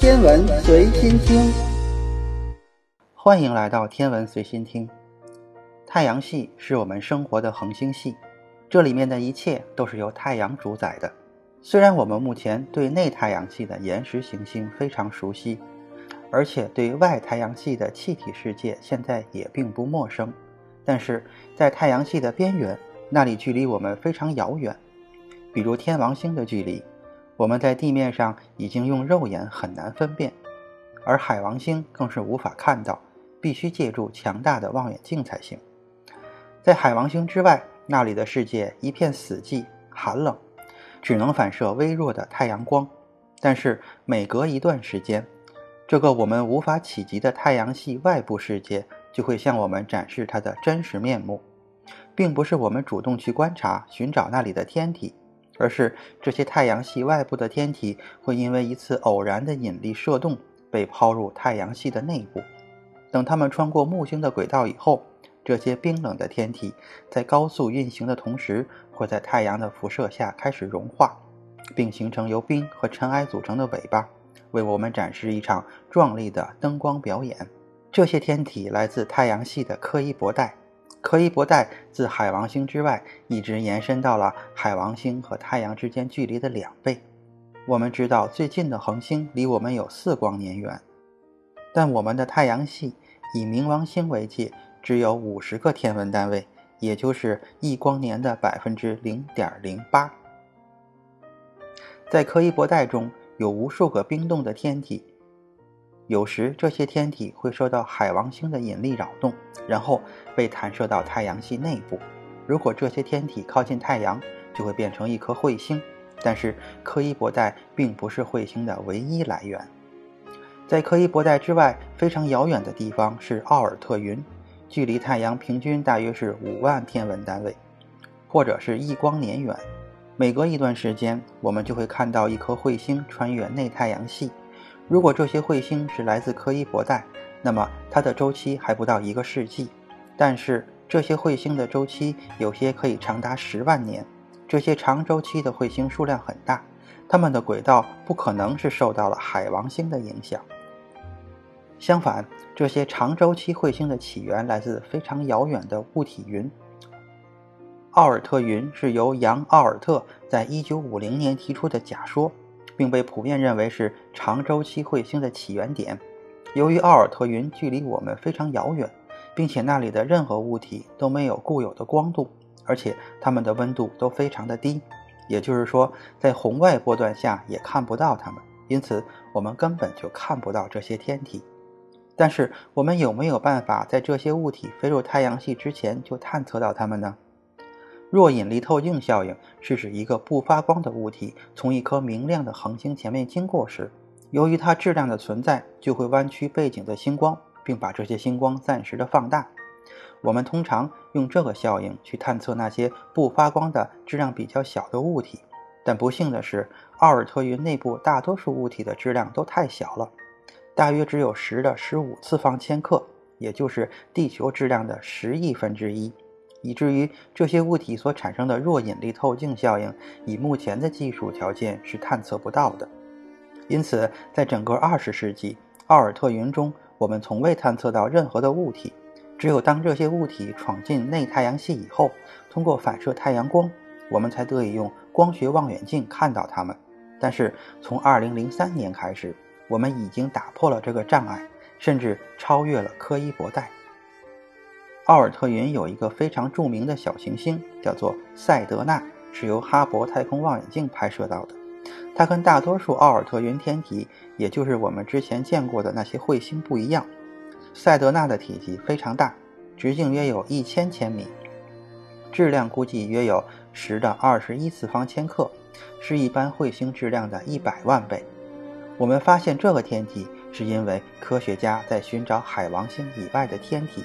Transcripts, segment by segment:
天文随心听，欢迎来到天文随心听。太阳系是我们生活的恒星系，这里面的一切都是由太阳主宰的。虽然我们目前对内太阳系的岩石行星非常熟悉，而且对外太阳系的气体世界现在也并不陌生，但是在太阳系的边缘，那里距离我们非常遥远，比如天王星的距离。我们在地面上已经用肉眼很难分辨，而海王星更是无法看到，必须借助强大的望远镜才行。在海王星之外，那里的世界一片死寂、寒冷，只能反射微弱的太阳光。但是每隔一段时间，这个我们无法企及的太阳系外部世界就会向我们展示它的真实面目，并不是我们主动去观察、寻找那里的天体。而是这些太阳系外部的天体会因为一次偶然的引力射动被抛入太阳系的内部。等它们穿过木星的轨道以后，这些冰冷的天体在高速运行的同时，会在太阳的辐射下开始融化，并形成由冰和尘埃组成的尾巴，为我们展示一场壮丽的灯光表演。这些天体来自太阳系的柯伊伯带。柯伊伯带自海王星之外一直延伸到了海王星和太阳之间距离的两倍。我们知道最近的恒星离我们有四光年远，但我们的太阳系以冥王星为界，只有五十个天文单位，也就是一光年的百分之零点零八。在柯伊伯带中有无数个冰冻的天体。有时这些天体会受到海王星的引力扰动，然后被弹射到太阳系内部。如果这些天体靠近太阳，就会变成一颗彗星。但是柯伊伯带并不是彗星的唯一来源，在柯伊伯带之外非常遥远的地方是奥尔特云，距离太阳平均大约是五万天文单位，或者是一光年远。每隔一段时间，我们就会看到一颗彗星穿越内太阳系。如果这些彗星是来自柯伊伯带，那么它的周期还不到一个世纪。但是这些彗星的周期有些可以长达十万年。这些长周期的彗星数量很大，它们的轨道不可能是受到了海王星的影响。相反，这些长周期彗星的起源来自非常遥远的物体云。奥尔特云是由杨·奥尔特在一九五零年提出的假说。并被普遍认为是长周期彗星的起源点。由于奥尔特云距离我们非常遥远，并且那里的任何物体都没有固有的光度，而且它们的温度都非常的低，也就是说，在红外波段下也看不到它们，因此我们根本就看不到这些天体。但是，我们有没有办法在这些物体飞入太阳系之前就探测到它们呢？弱引力透镜效应是指一个不发光的物体从一颗明亮的恒星前面经过时，由于它质量的存在，就会弯曲背景的星光，并把这些星光暂时的放大。我们通常用这个效应去探测那些不发光的质量比较小的物体，但不幸的是，奥尔特云内部大多数物体的质量都太小了，大约只有十的十五次方千克，也就是地球质量的十亿分之一。以至于这些物体所产生的弱引力透镜效应，以目前的技术条件是探测不到的。因此，在整个二十世纪，奥尔特云中我们从未探测到任何的物体。只有当这些物体闯进内太阳系以后，通过反射太阳光，我们才得以用光学望远镜看到它们。但是，从2003年开始，我们已经打破了这个障碍，甚至超越了柯伊伯带。奥尔特云有一个非常著名的小行星，叫做赛德纳，是由哈勃太空望远镜拍摄到的。它跟大多数奥尔特云天体，也就是我们之前见过的那些彗星不一样。赛德纳的体积非常大，直径约有一千千米，质量估计约有十的二十一次方千克，是一般彗星质量的一百万倍。我们发现这个天体，是因为科学家在寻找海王星以外的天体。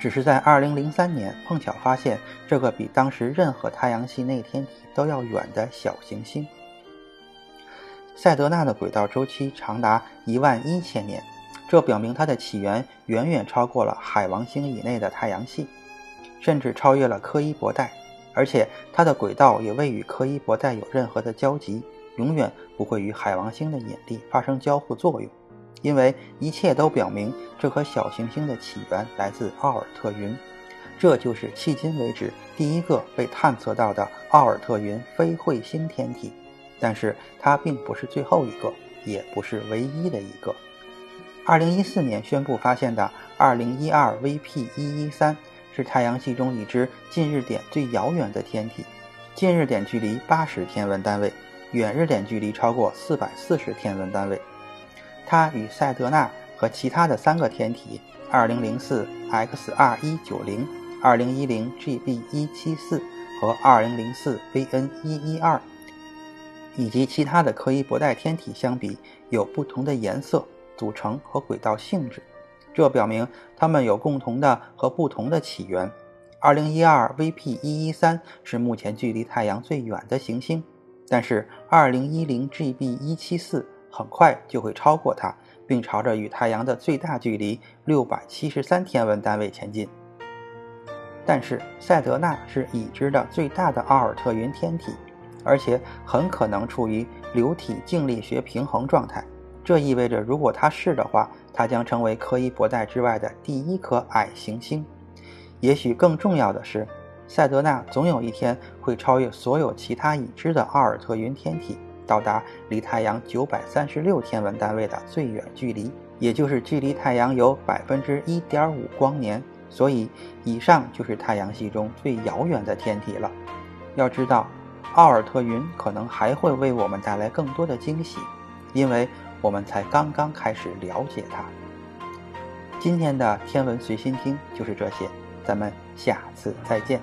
只是在2003年碰巧发现这个比当时任何太阳系内天体都要远的小行星。赛德纳的轨道周期长达一万一千年，这表明它的起源远远超过了海王星以内的太阳系，甚至超越了柯伊伯带，而且它的轨道也未与柯伊伯带有任何的交集，永远不会与海王星的引力发生交互作用，因为一切都表明这颗小行星的起源来自奥尔特云。这就是迄今为止第一个被探测到的奥尔特云非彗星天体，但是它并不是最后一个，也不是唯一的一个。二零一四年宣布发现的二零一二 VP 一一三是太阳系中已知近日点最遥远的天体，近日点距离八十天文单位，远日点距离超过四百四十天文单位。它与塞德纳和其他的三个天体二零零四 XR 一九零。二零一零 GB 一七四和二零零四 VN 一一二，以及其他的柯伊伯带天体相比，有不同的颜色、组成和轨道性质，这表明它们有共同的和不同的起源。二零一二 VP 一一三是目前距离太阳最远的行星，但是二零一零 GB 一七四很快就会超过它，并朝着与太阳的最大距离六百七十三天文单位前进。但是塞德纳是已知的最大的奥尔特云天体，而且很可能处于流体静力学平衡状态。这意味着，如果它是的话，它将成为柯伊伯带之外的第一颗矮行星。也许更重要的是，塞德纳总有一天会超越所有其他已知的奥尔特云天体，到达离太阳九百三十六天文单位的最远距离，也就是距离太阳有百分之一点五光年。所以，以上就是太阳系中最遥远的天体了。要知道，奥尔特云可能还会为我们带来更多的惊喜，因为我们才刚刚开始了解它。今天的天文随心听就是这些，咱们下次再见。